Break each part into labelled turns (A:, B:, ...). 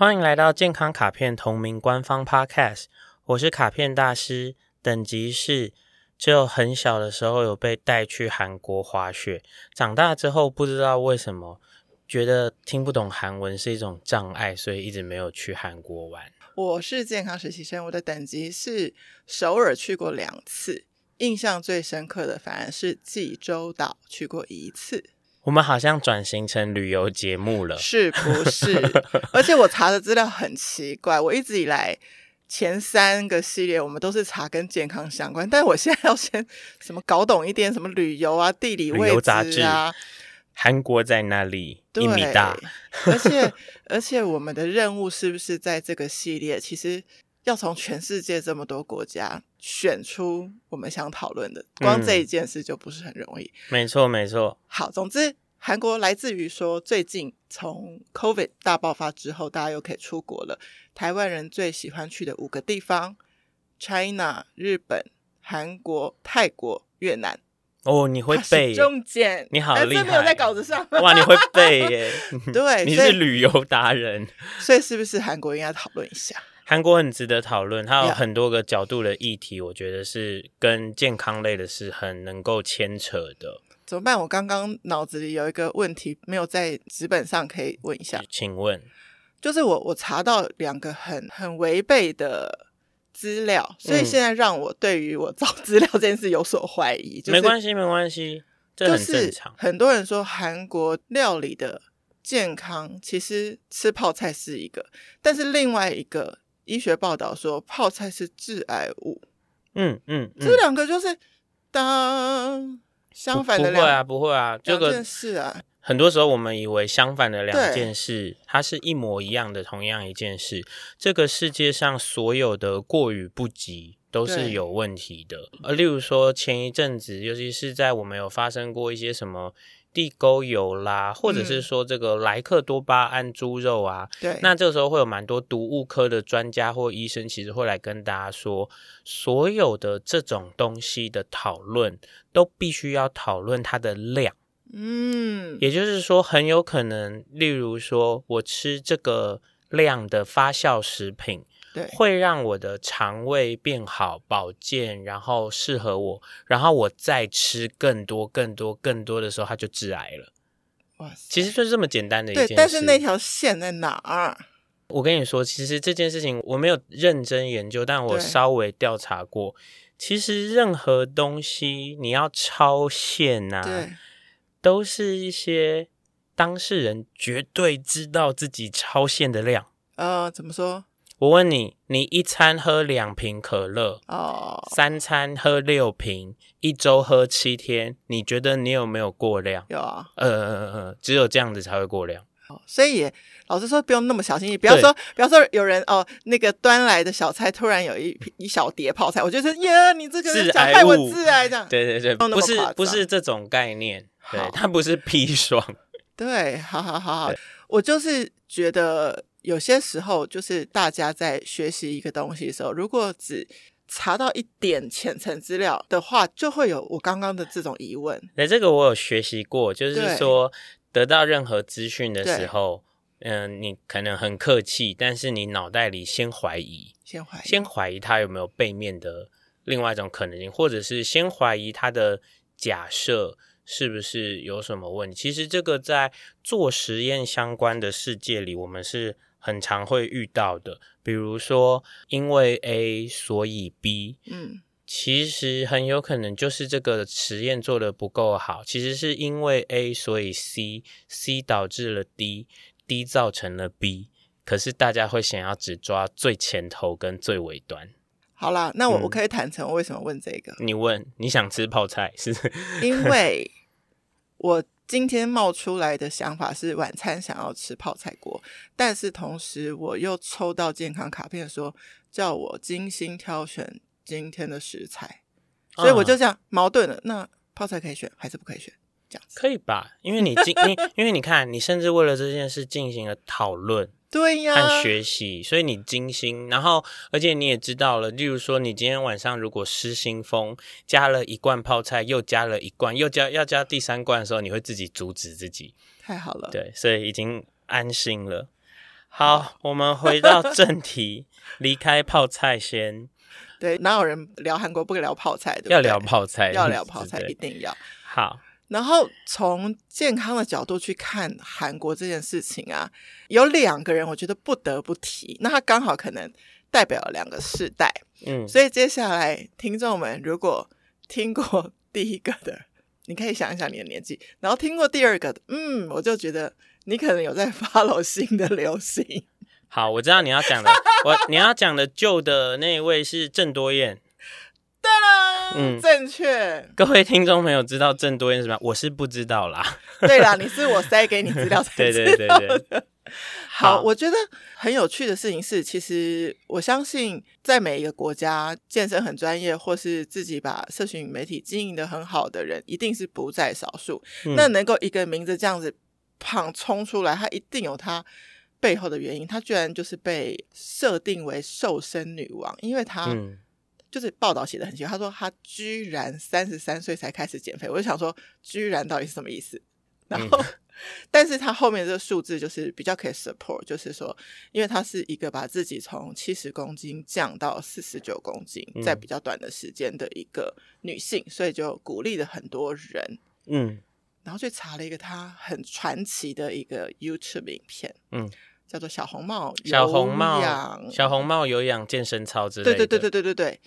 A: 欢迎来到健康卡片同名官方 Podcast，我是卡片大师，等级是只有很小的时候有被带去韩国滑雪，长大之后不知道为什么觉得听不懂韩文是一种障碍，所以一直没有去韩国玩。
B: 我是健康实习生，我的等级是首尔去过两次，印象最深刻的反而是济州岛去过一次。
A: 我们好像转型成旅游节目了，
B: 是不是？而且我查的资料很奇怪，我一直以来前三个系列我们都是查跟健康相关，但我现在要先什么搞懂一点，什么旅游啊、地理位置啊，
A: 韩国在哪里？一米大。
B: 而且而且我们的任务是不是在这个系列，其实要从全世界这么多国家选出我们想讨论的，光这一件事就不是很容易。
A: 没错，没错。
B: 好，总之。韩国来自于说，最近从 COVID 大爆发之后，大家又可以出国了。台湾人最喜欢去的五个地方：China、日本、韩国、泰国、越南。
A: 哦，你会背？
B: 中间
A: 你好厉害，
B: 没有在稿子上。
A: 哇，你会背耶？
B: 对，
A: 你是旅游达人，
B: 所以是不是韩国应该讨论一下？
A: 韩国很值得讨论，它有很多个角度的议题，我觉得是跟健康类的是很能够牵扯的。
B: 怎么办？我刚刚脑子里有一个问题没有在纸本上，可以问一下。
A: 请问，
B: 就是我我查到两个很很违背的资料，所以现在让我对于我找资料这件事有所怀疑。嗯就是、
A: 没关系，没关系，这很正常。
B: 很多人说韩国料理的健康，其实吃泡菜是一个，但是另外一个医学报道说泡菜是致癌物。
A: 嗯嗯，嗯，
B: 这两个就是当。相反的两
A: 不，不会啊，不会啊，这个
B: 是啊。
A: 很多时候我们以为相反的两件事，它是一模一样的，同样一件事。这个世界上所有的过与不及都是有问题的。呃例如说前一阵子，尤其是在我们有发生过一些什么。地沟油啦，或者是说这个莱克多巴胺猪肉啊，
B: 嗯、对，
A: 那这个时候会有蛮多毒物科的专家或医生，其实会来跟大家说，所有的这种东西的讨论都必须要讨论它的量，
B: 嗯，
A: 也就是说，很有可能，例如说我吃这个量的发酵食品。
B: 对，会
A: 让我的肠胃变好、保健，然后适合我，然后我再吃更多、更多、更多的时候，它就致癌了。
B: 哇塞，
A: 其实就是这么简单的一件事。
B: 对，但是那条线在哪儿？
A: 我跟你说，其实这件事情我没有认真研究，但我稍微调查过。其实任何东西你要超限啊，
B: 对，
A: 都是一些当事人绝对知道自己超限的量。
B: 呃，怎么说？
A: 我问你，你一餐喝两瓶可乐，
B: 哦，
A: 三餐喝六瓶，一周喝七天，你觉得你有没有过量？
B: 有啊，
A: 呃呃呃，只有这样子才会过量。
B: 哦，所以也老实说，不用那么小心翼翼。比方说，不要说有人哦，那个端来的小菜突然有一一小碟泡菜，我觉得耶，你这个人想害我致癌这样。
A: 对对对，不是不是这种概念，对，它不是砒霜。
B: 对，好好好好，我就是觉得。有些时候，就是大家在学习一个东西的时候，如果只查到一点浅层资料的话，就会有我刚刚的这种疑问。
A: 那这个我有学习过，就是说得到任何资讯的时候，嗯、呃，你可能很客气，但是你脑袋里先怀疑，
B: 先怀疑，
A: 先怀疑它有没有背面的另外一种可能性，或者是先怀疑它的假设。是不是有什么问题？其实这个在做实验相关的世界里，我们是很常会遇到的。比如说，因为 A 所以 B，
B: 嗯，
A: 其实很有可能就是这个实验做的不够好。其实是因为 A 所以 C，C 导致了 D，D 造成了 B。可是大家会想要只抓最前头跟最尾端。
B: 好啦，那我、嗯、我可以坦诚，我为什么问这个？
A: 你问你想吃泡菜是？
B: 因为 我今天冒出来的想法是晚餐想要吃泡菜锅，但是同时我又抽到健康卡片说叫我精心挑选今天的食材，所以我就这样矛盾了。那泡菜可以选还是不可以选？
A: 这样可以吧，因为你进，你因为你看，你甚至为了这件事进行了讨论，
B: 对呀，
A: 和学习，所以你精心，然后而且你也知道了，例如说，你今天晚上如果失心疯，加了一罐泡菜，又加了一罐，又加要加第三罐的时候，你会自己阻止自己，
B: 太好了，
A: 对，所以已经安心了。好，我们回到正题，离开泡菜先。
B: 对，哪有人聊韩国不聊泡菜的？
A: 要聊泡菜，
B: 要聊泡菜，一定要
A: 好。
B: 然后从健康的角度去看韩国这件事情啊，有两个人我觉得不得不提，那他刚好可能代表了两个世代，嗯，所以接下来听众们如果听过第一个的，你可以想一想你的年纪，然后听过第二个的，嗯，我就觉得你可能有在 follow 新的流行。
A: 好，我知道你要讲的，我你要讲的旧的那一位是郑多燕。
B: 正确。
A: 各位听众朋友知道郑多燕是什么？我是不知道啦。
B: 对啦，你是我塞给你资料才 知道的。对对对对。好，好，我觉得很有趣的事情是，其实我相信，在每一个国家，健身很专业，或是自己把社群媒体经营的很好的人，一定是不在少数。嗯、那能够一个名字这样子胖冲出来，他一定有他背后的原因。他居然就是被设定为瘦身女王，因为他。嗯就是报道写的很清楚，他说他居然三十三岁才开始减肥，我就想说，居然到底是什么意思？然后，嗯、但是他后面这个数字就是比较可以 support，就是说，因为他是一个把自己从七十公斤降到四十九公斤，在比较短的时间的一个女性，所以就鼓励了很多人。嗯，然后去查了一个他很传奇的一个 YouTube 影片，嗯，叫做小红帽
A: 小红帽小红帽有氧健身操之类的，
B: 对对对对对对对。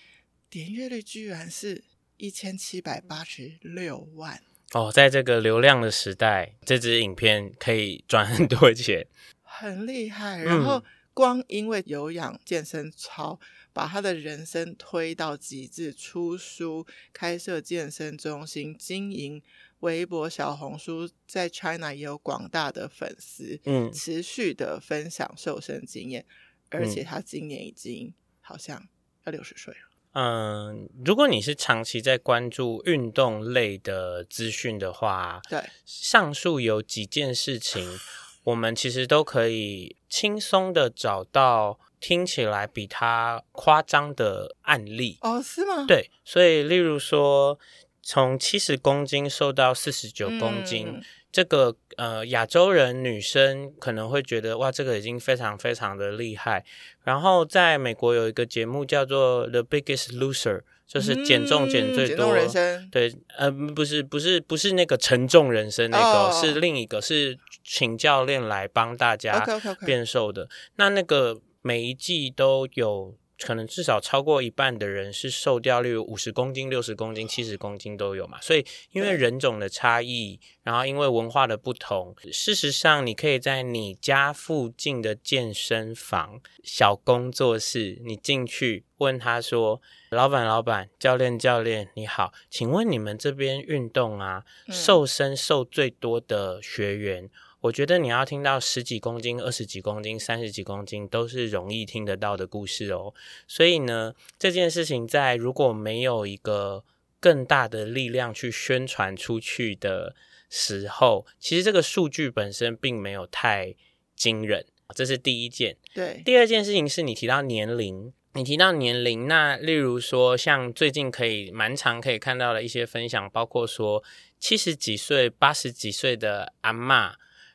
B: 点阅率居然是一千七百八十六万
A: 哦！在这个流量的时代，这支影片可以赚很多钱，
B: 很厉害。然后光因为有氧健身操，嗯、把他的人生推到极致，出书、开设健身中心、经营微博、小红书，在 China 也有广大的粉丝，嗯，持续的分享瘦身经验，而且他今年已经好像要六十岁了。
A: 嗯，如果你是长期在关注运动类的资讯的话，
B: 对，
A: 上述有几件事情，我们其实都可以轻松的找到听起来比他夸张的案例。
B: 哦，是吗？
A: 对，所以例如说，从七十公斤瘦到四十九公斤。嗯这个呃，亚洲人女生可能会觉得哇，这个已经非常非常的厉害。然后在美国有一个节目叫做《The Biggest Loser》，就是减重减最多。
B: 减重人生。
A: 对，呃，不是不是不是那个沉重人生那个，oh. 是另一个，是请教练来帮大家变瘦的。Okay, okay, okay. 那那个每一季都有。可能至少超过一半的人是瘦掉，例如五十公斤、六十公斤、七十公斤都有嘛。所以因为人种的差异，然后因为文化的不同，事实上你可以在你家附近的健身房、小工作室，你进去问他说：“老板，老板，教练，教练，你好，请问你们这边运动啊，瘦身瘦最多的学员？”我觉得你要听到十几公斤、二十几公斤、三十几公斤都是容易听得到的故事哦。所以呢，这件事情在如果没有一个更大的力量去宣传出去的时候，其实这个数据本身并没有太惊人。这是第一件。
B: 对。
A: 第二件事情是你提到年龄，你提到年龄，那例如说像最近可以蛮常可以看到的一些分享，包括说七十几岁、八十几岁的阿嬷。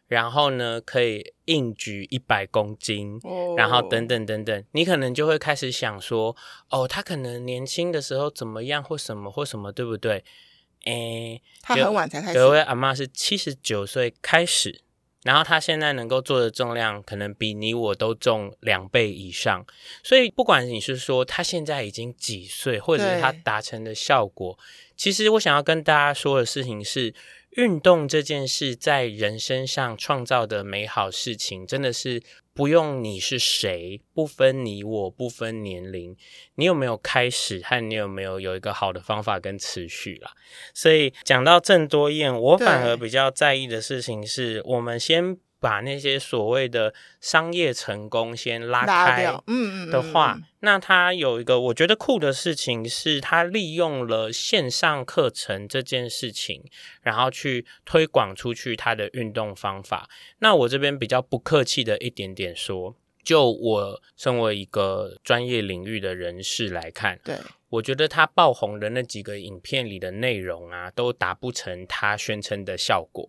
A: 然后呢，可以硬举一百公斤，oh. 然后等等等等，你可能就会开始想说，哦，他可能年轻的时候怎么样，或什么或什么，对不对？诶，
B: 他很晚才开始。
A: 有位阿嬷是七十九岁开始，然后他现在能够做的重量，可能比你我都重两倍以上。所以，不管你是说他现在已经几岁，或者是他达成的效果，其实我想要跟大家说的事情是。运动这件事在人身上创造的美好事情，真的是不用你是谁，不分你我，不分年龄，你有没有开始和你有没有有一个好的方法跟持续啦。所以讲到郑多燕，我反而比较在意的事情是我们先。把那些所谓的商业成功先拉开，嗯嗯的话，那他有一个我觉得酷的事情是，他利用了线上课程这件事情，然后去推广出去他的运动方法。那我这边比较不客气的一点点说，就我身为一个专业领域的人士来看，对，我觉得他爆红的那几个影片里的内容啊，都达不成他宣称的效果。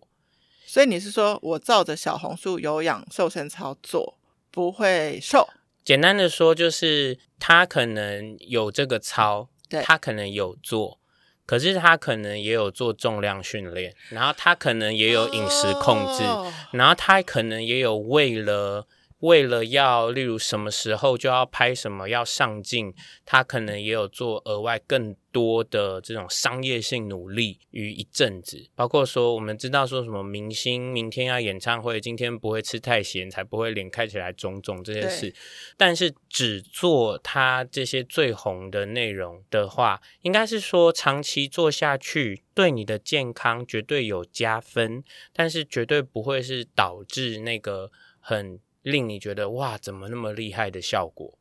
B: 所以你是说我照着小红书有氧瘦身操做不会瘦？
A: 简单的说，就是他可能有这个操，对他可能有做，可是他可能也有做重量训练，然后他可能也有饮食控制，哦、然后他可能也有为了。为了要，例如什么时候就要拍什么要上镜，他可能也有做额外更多的这种商业性努力于一阵子，包括说我们知道说什么明星明天要演唱会，今天不会吃太咸，才不会脸看起来肿肿这些事。但是只做他这些最红的内容的话，应该是说长期做下去对你的健康绝对有加分，但是绝对不会是导致那个很。令你觉得哇，怎么那么厉害的效果？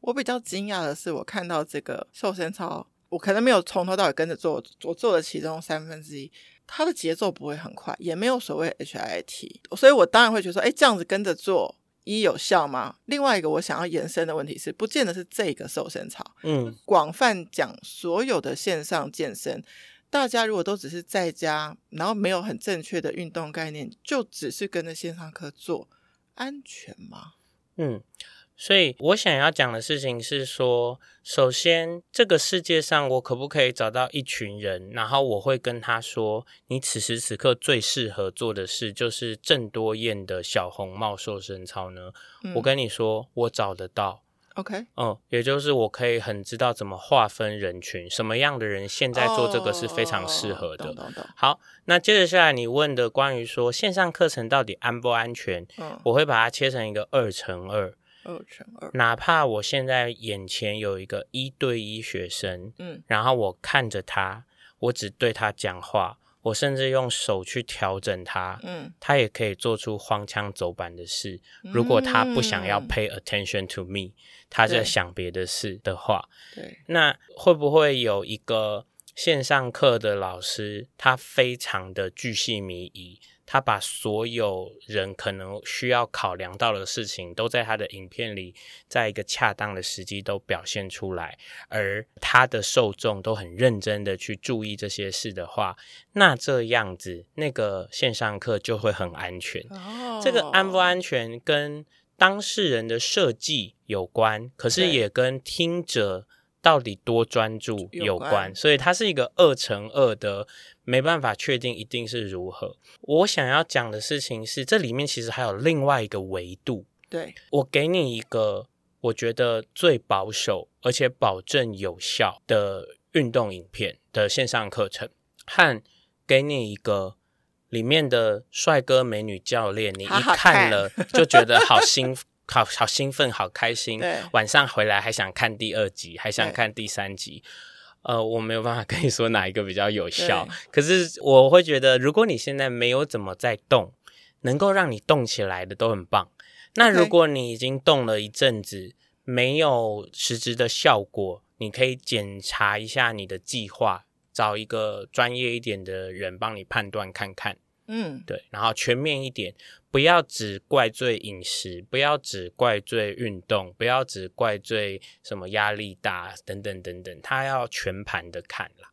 B: 我比较惊讶的是，我看到这个瘦身操，我可能没有从头到尾跟着做，我做了其中三分之一，它的节奏不会很快，也没有所谓 HIIT，所以我当然会觉得说，哎，这样子跟着做，一有效吗？另外一个我想要延伸的问题是，不见得是这个瘦身操，嗯，广泛讲所有的线上健身，大家如果都只是在家，然后没有很正确的运动概念，就只是跟着线上课做。安全吗？
A: 嗯，所以我想要讲的事情是说，首先这个世界上我可不可以找到一群人，然后我会跟他说，你此时此刻最适合做的事就是郑多燕的小红帽瘦身操呢？嗯，我跟你说，我找得到。
B: OK，
A: 嗯，也就是我可以很知道怎么划分人群，什么样的人现在做这个是非常适合的。Oh, 好，那接着下来你问的关于说线上课程到底安不安全？嗯，我会把它切成一个二乘二，
B: 二乘二。
A: 哪怕我现在眼前有一个一对一学生，嗯，然后我看着他，我只对他讲话。我甚至用手去调整他，嗯，他也可以做出荒腔走板的事。如果他不想要 pay attention to me，嗯，他在想别的事的话，对，那会不会有一个线上课的老师，他非常的巨细靡遗？他把所有人可能需要考量到的事情，都在他的影片里，在一个恰当的时机都表现出来，而他的受众都很认真的去注意这些事的话，那这样子那个线上课就会很安全。哦，这个安不安全跟当事人的设计有关，可是也跟听者。到底多专注有关，所以它是一个二乘二的，没办法确定一定是如何。我想要讲的事情是，这里面其实还有另外一个维度。
B: 对，
A: 我给你一个我觉得最保守而且保证有效的运动影片的线上课程，和给你一个里面的帅哥美女教练，你一看了就觉得好兴奋。好好兴奋，好开心。晚上回来还想看第二集，还想看第三集。呃，我没有办法跟你说哪一个比较有效。可是我会觉得，如果你现在没有怎么在动，能够让你动起来的都很棒。那如果你已经动了一阵子，没有实质的效果，你可以检查一下你的计划，找一个专业一点的人帮你判断看看。嗯，对，然后全面一点。不要只怪罪饮食，不要只怪罪运动，不要只怪罪什么压力大等等等等，他要全盘的看啦。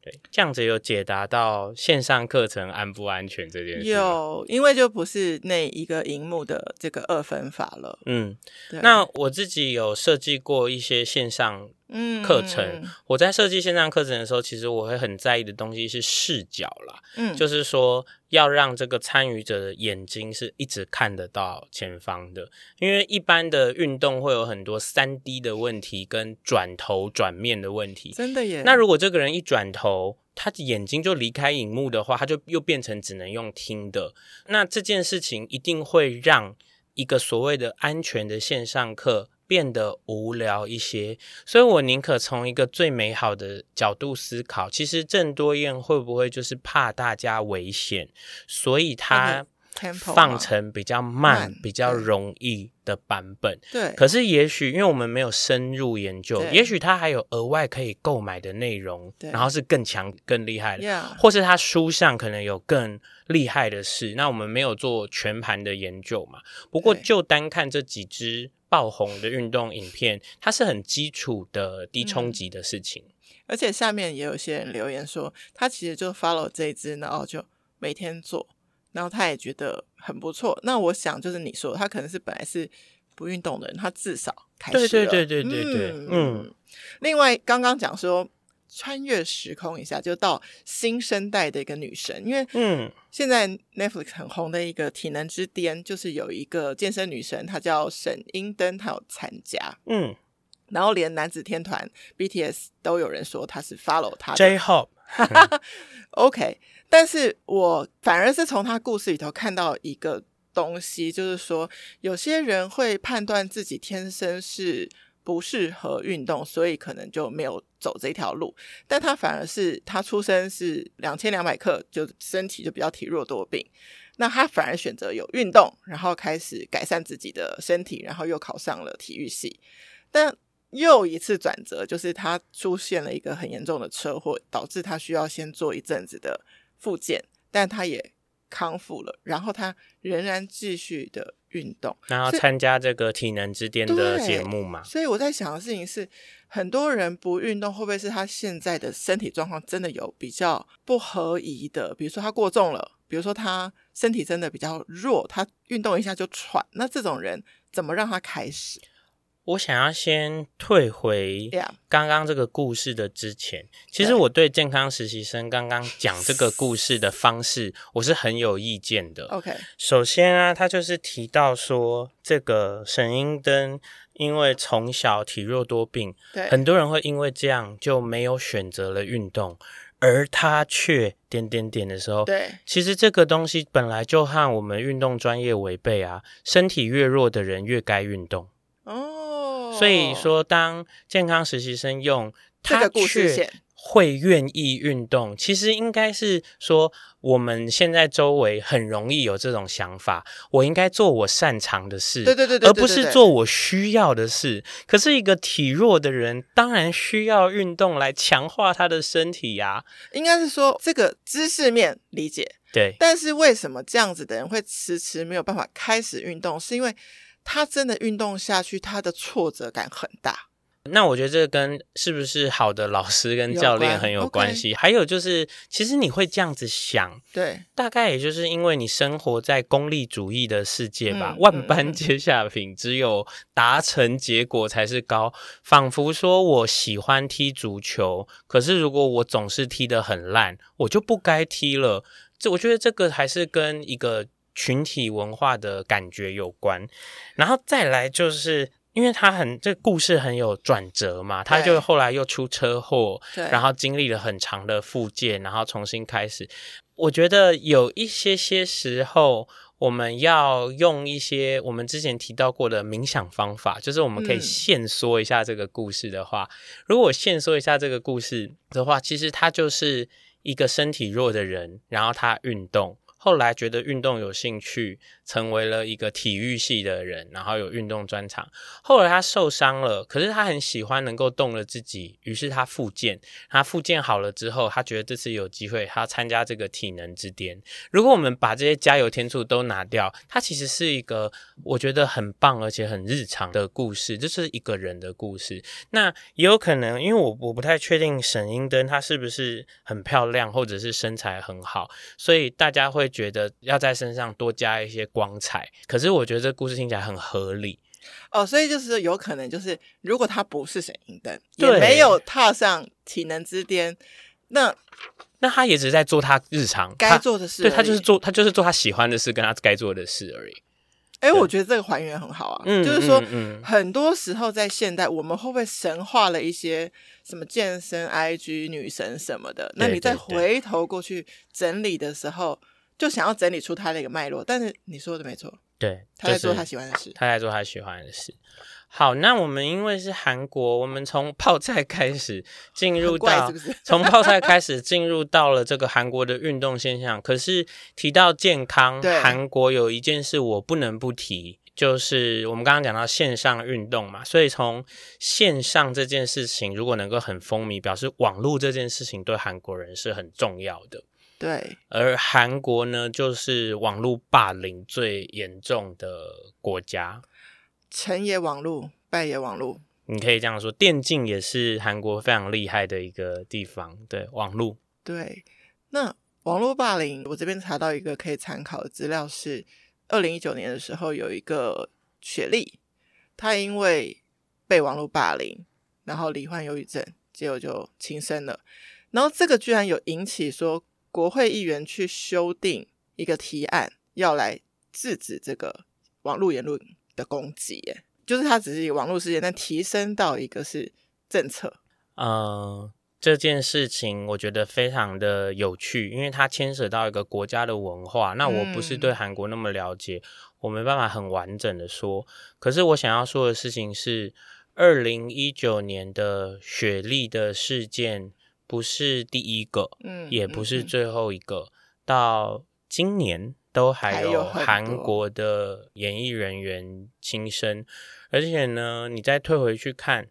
A: 对，这样子有解答到线上课程安不安全这件事。
B: 有，因为就不是那一个荧幕的这个二分法了。
A: 嗯，那我自己有设计过一些线上。嗯，课程，我在设计线上课程的时候，其实我会很在意的东西是视角啦。嗯，就是说要让这个参与者的眼睛是一直看得到前方的，因为一般的运动会有很多三 D 的问题跟转头转面的问题。
B: 真的耶。
A: 那如果这个人一转头，他的眼睛就离开荧幕的话，他就又变成只能用听的。那这件事情一定会让。一个所谓的安全的线上课变得无聊一些，所以我宁可从一个最美好的角度思考，其实郑多燕会不会就是怕大家危险，所以他。放成比较慢，慢比较容易的版本。
B: 对，
A: 可是也许因为我们没有深入研究，也许他还有额外可以购买的内容，然后是更强、更厉害的.或是他书上可能有更厉害的事。那我们没有做全盘的研究嘛？不过就单看这几支爆红的运动影片，它是很基础的低冲击的事情。
B: 嗯。而且下面也有些人留言说，他其实就 follow 这一支，然后就每天做。然后他也觉得很不错。那我想就是你说，他可能是本来是不运动的人，他至少开始了。
A: 对对对对对对。嗯。嗯，
B: 另外，刚刚讲说穿越时空一下，就到新生代的一个女神，因为嗯，现在 Netflix 很红的一个体能之巅，就是有一个健身女神，她叫沈英登，她有参加。嗯。然后连男子天团 BTS 都有人说她是 follow 她的。
A: J-Hope。
B: 嗯、OK。但是我反而是从她故事里头看到一个东西，就是说有些人会判断自己天生是不适合运动，所以可能就没有走这条路。但他反而是他出生是两千两百克，就身体就比较体弱多病。那他反而选择有运动，然后开始改善自己的身体，然后又考上了体育系。但又一次转折，就是他出现了一个很严重的车祸，导致他需要先做一阵子的。复健，但他也康复了，然后他仍然继续的运动，
A: 然后参加这个体能之巅的节目嘛。
B: 所以我在想的事情是，很多人不运动，会不会是他现在的身体状况真的有比较不合宜的？比如说他过重了，比如说他身体真的比较弱，他运动一下就喘，那这种人怎么让他开始？
A: 我想要先退回刚刚这个故事的之前，其实我对健康实习生刚刚讲这个故事的方式，我是很有意见的。
B: OK，
A: 首先啊，他就是提到说，这个沈英登因为从小体弱多病，对，很多人会因为这样就没有选择了运动，而他却点点点的时候，
B: 对，
A: 其实这个东西本来就和我们运动专业违背啊，身体越弱的人越该运动。
B: 哦。
A: 所以说，当健康实习生用他却会愿意运动，其实应该是说，我们现在周围很容易有这种想法：我应该做我擅长的事，
B: 对对对对，
A: 而不是做我需要的事。可是，一个体弱的人当然需要运动来强化他的身体呀。
B: 应该是说，这个知识面理解
A: 对，
B: 但是为什么这样子的人会迟迟没有办法开始运动？是因为他真的运动下去，他的挫折感很大。
A: 那我觉得这跟是不是好的老师跟教练很有关系。Okay. 还有就是，其实你会这样子想，
B: 对，
A: 大概也就是因为你生活在功利主义的世界吧。嗯、万般皆下品，嗯、只有达成结果才是高。仿佛说我喜欢踢足球，可是如果我总是踢得很烂，我就不该踢了。这我觉得这个还是跟一个。群体文化的感觉有关，然后再来就是，因为他很这个故事很有转折嘛，他就后来又出车祸，然后经历了很长的复健，然后重新开始。我觉得有一些些时候，我们要用一些我们之前提到过的冥想方法，就是我们可以限缩一下这个故事的话，嗯、如果限缩一下这个故事的话，其实他就是一个身体弱的人，然后他运动。后来觉得运动有兴趣，成为了一个体育系的人，然后有运动专长。后来他受伤了，可是他很喜欢能够动了自己，于是他复健。他复健好了之后，他觉得这次有机会，他参加这个体能之巅。如果我们把这些加油添醋都拿掉，他其实是一个我觉得很棒而且很日常的故事，这是一个人的故事。那也有可能，因为我我不太确定沈英登她是不是很漂亮，或者是身材很好，所以大家会。觉得要在身上多加一些光彩，可是我觉得这故事听起来很合理
B: 哦，所以就是有可能就是如果他不是沈英登，也没有踏上体能之巅，那
A: 那他也只是在做他日常
B: 该做的事，
A: 对，他就是做他就是做他喜欢的事，跟他该做的事而已。
B: 哎、欸，我觉得这个还原很好啊，嗯、就是说、嗯嗯，很多时候在现代，我们会不会神化了一些什么健身 IG 女神什么的？那你再回头过去整理的时候。就想要整理出他的一个脉络，但是你说的没错，
A: 对，
B: 他在做他喜欢的事，
A: 就是、他在做他喜欢的事。好，那我们因为是韩国，我们从泡菜开始进入到，从泡菜开始进入到了这个韩国的运动现象。可是提到健康，韩国有一件事我不能不提，就是我们刚刚讲到线上运动嘛，所以从线上这件事情如果能够很风靡，表示网络这件事情对韩国人是很重要的。
B: 对，
A: 而韩国呢，就是网络霸凌最严重的国家。
B: 成也网络，败也网络。
A: 你可以这样说，电竞也是韩国非常厉害的一个地方。对，网络。
B: 对，那网络霸凌，我这边查到一个可以参考的资料是，二零一九年的时候有一个雪莉，她因为被网络霸凌，然后罹患忧郁症，结果就轻生了。然后这个居然有引起说国会议员去修订一个提案，要来制止这个网络言论。的攻击，耶，就是它只是一个网络事件，但提升到一个是政策。
A: 呃，这件事情我觉得非常的有趣，因为它牵涉到一个国家的文化。那我不是对韩国那么了解，嗯、我没办法很完整的说。可是我想要说的事情是，二零一九年的雪莉的事件不是第一个，嗯，也不是最后一个，嗯、到今年。都还有韩国的演艺人员轻生，而且呢，你再退回去看，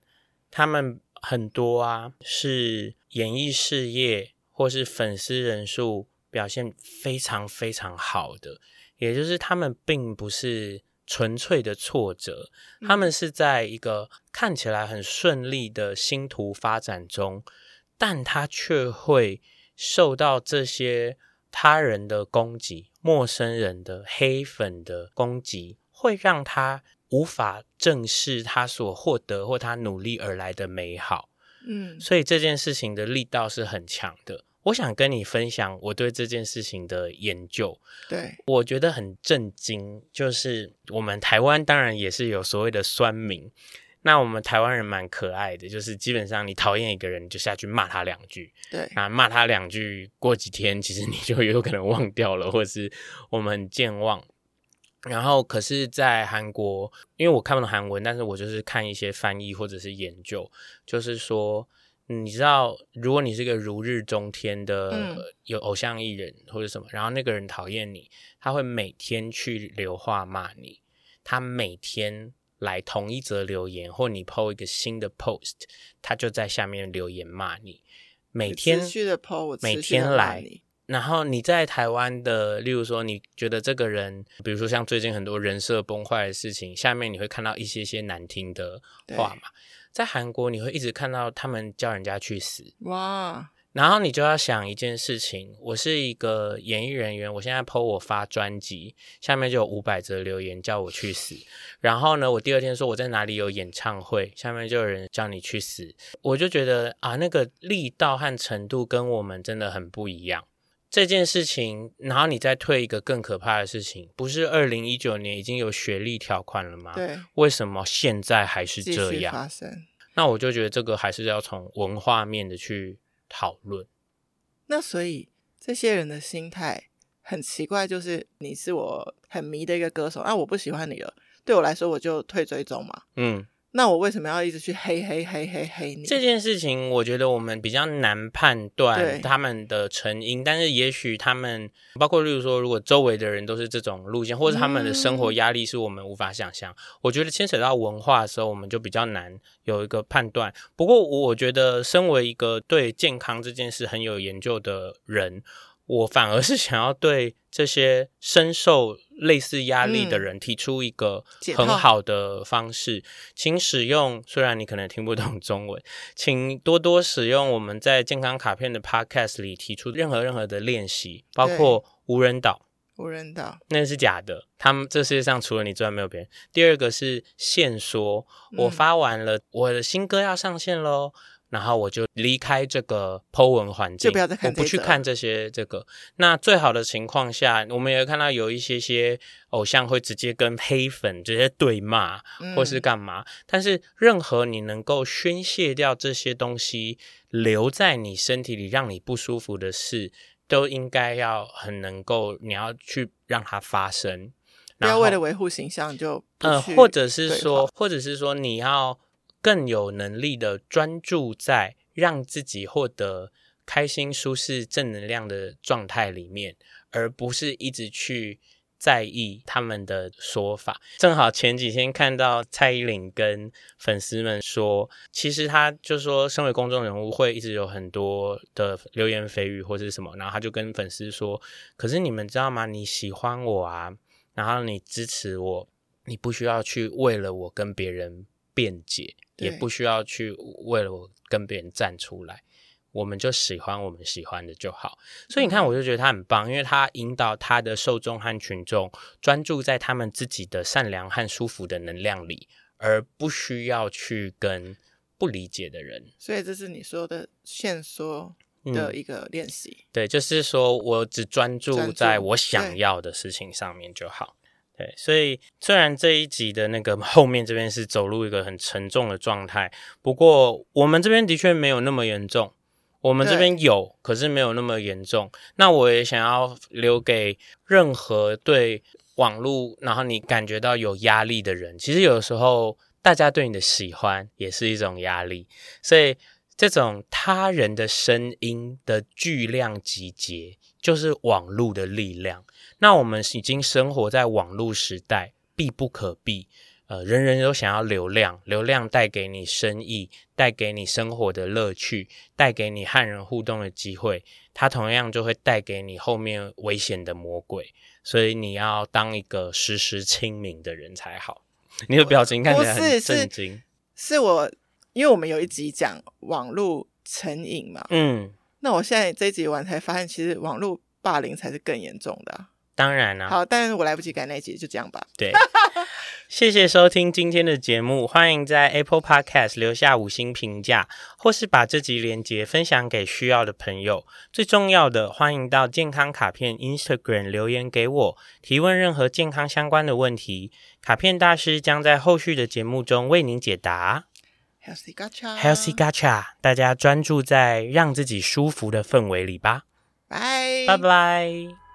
A: 他们很多啊是演艺事业或是粉丝人数表现非常非常好的，也就是他们并不是纯粹的挫折，他们是在一个看起来很顺利的星途发展中，但他却会受到这些他人的攻击。陌生人的黑粉的攻击，会让他无法正视他所获得或他努力而来的美好。嗯，所以这件事情的力道是很强的。我想跟你分享我对这件事情的研究。
B: 对，
A: 我觉得很震惊，就是我们台湾当然也是有所谓的酸民。那我们台湾人蛮可爱的，就是基本上你讨厌一个人，你就下去骂他两句。
B: 对，
A: 啊，骂他两句，过几天其实你就 有可能忘掉了，或者是我们很健忘。然后，可是，在韩国，因为我看不懂韩文，但是我就是看一些翻译或者是研究，就是说，你知道，如果你是一个如日中天的有偶像艺人或者什么，然后那个人讨厌你，他会每天去留话骂你，他每天。来同一则留言，或你 po 一个新的 post，他就在下面留言骂你。每天
B: 持续的 po，
A: 每天来。然后你在台湾的，例如说你觉得这个人，比如说像最近很多人设崩坏的事情，下面你会看到一些些难听的话嘛。在韩国你会一直看到他们叫人家去死。哇。然后你就要想一件事情，我是一个演艺人员，我现在 po 我发专辑，下面就有五百则留言叫我去死。然后呢，我第二天说我在哪里有演唱会，下面就有人叫你去死。我就觉得啊，那个力道和程度跟我们真的很不一样。这件事情，然后你再退一个更可怕的事情，不是二零一九年已经有学历条款了吗？
B: 对，
A: 为什么现在还是这样？
B: 发生。
A: 那我就觉得这个还是要从文化面的去。讨论，
B: 那所以这些人的心态很奇怪，就是你是我很迷的一个歌手，那、啊、我不喜欢你了，对我来说我就退追踪嘛。嗯。那我为什么要一直去黑黑黑黑黑你？
A: 这件事情，我觉得我们比较难判断他们的成因，但是也许他们，包括例如说，如果周围的人都是这种路线，或者他们的生活压力是我们无法想象，嗯、我觉得牵扯到文化的时候，我们就比较难有一个判断。不过，我觉得身为一个对健康这件事很有研究的人。我反而是想要对这些深受类似压力的人提出一个很好的方式，请使用，虽然你可能听不懂中文，请多多使用我们在健康卡片的 Podcast 里提出任何任何的练习，包括无人岛。
B: 无人岛
A: 那是假的，他们这世界上除了你之外没有别人。第二个是线说，我发完了，我的新歌要上线喽。然后我就离开这个 Po 文环境，
B: 就不要再看，我
A: 不去看这些这个。那最好的情况下，我们也会看到有一些些偶像会直接跟黑粉直接对骂，或是干嘛。嗯、但是任何你能够宣泄掉这些东西，留在你身体里让你不舒服的事，都应该要很能够，你要去让它发生。
B: 不要为了维护形象就
A: 呃，或者是说，或者是说，你要更有能力的专注在让自己获得开心、舒适、正能量的状态里面，而不是一直去。在意他们的说法，正好前几天看到蔡依林跟粉丝们说，其实他就说，身为公众人物会一直有很多的流言蜚语或者是什么，然后他就跟粉丝说，可是你们知道吗？你喜欢我啊，然后你支持我，你不需要去为了我跟别人辩解，也不需要去为了我跟别人站出来。我们就喜欢我们喜欢的就好，所以你看，我就觉得他很棒，因为他引导他的受众和群众专注在他们自己的善良和舒服的能量里，而不需要去跟不理解的人。
B: 所以这是你说的限缩的一个练习。
A: 嗯，对，就是说我只专注在我想要的事情上面就好。对，所以虽然这一集的那个后面这边是走入一个很沉重的状态，不过我们这边的确没有那么严重。我们这边有，可是没有那么严重。那我也想要留给任何对网络，然后你感觉到有压力的人。其实有的时候，大家对你的喜欢也是一种压力。所以，这种他人的声音的巨量集结，就是网络的力量。那我们已经生活在网络时代，必不可避。呃，人人都想要流量，流量带给你生意，带给你生活的乐趣，带给你和人互动的机会，它同样就会带给你后面危险的魔鬼。所以你要当一个时时清明的人才好。你的表情看起来很震惊。是，
B: 是我，因为我们有一集讲网络成瘾嘛，嗯，那我现在这一集完才发现，其实网络霸凌才是更严重的啊。
A: 当然啦，
B: 好，但是我来不及改那一集，就这样吧。
A: 对，谢谢收听今天的节目，欢迎在 Apple Podcast 留下五星评价，或是把这集连接分享给需要的朋友。最重要的，欢迎到健康卡片 Instagram 留言给我，提问任何健康相关的问题，卡片大师将在后续的节目中为您解答。
B: Healthy
A: Gacha，Healthy Gacha，大家专注在让自己舒服的氛围里吧。
B: 拜
A: 拜拜。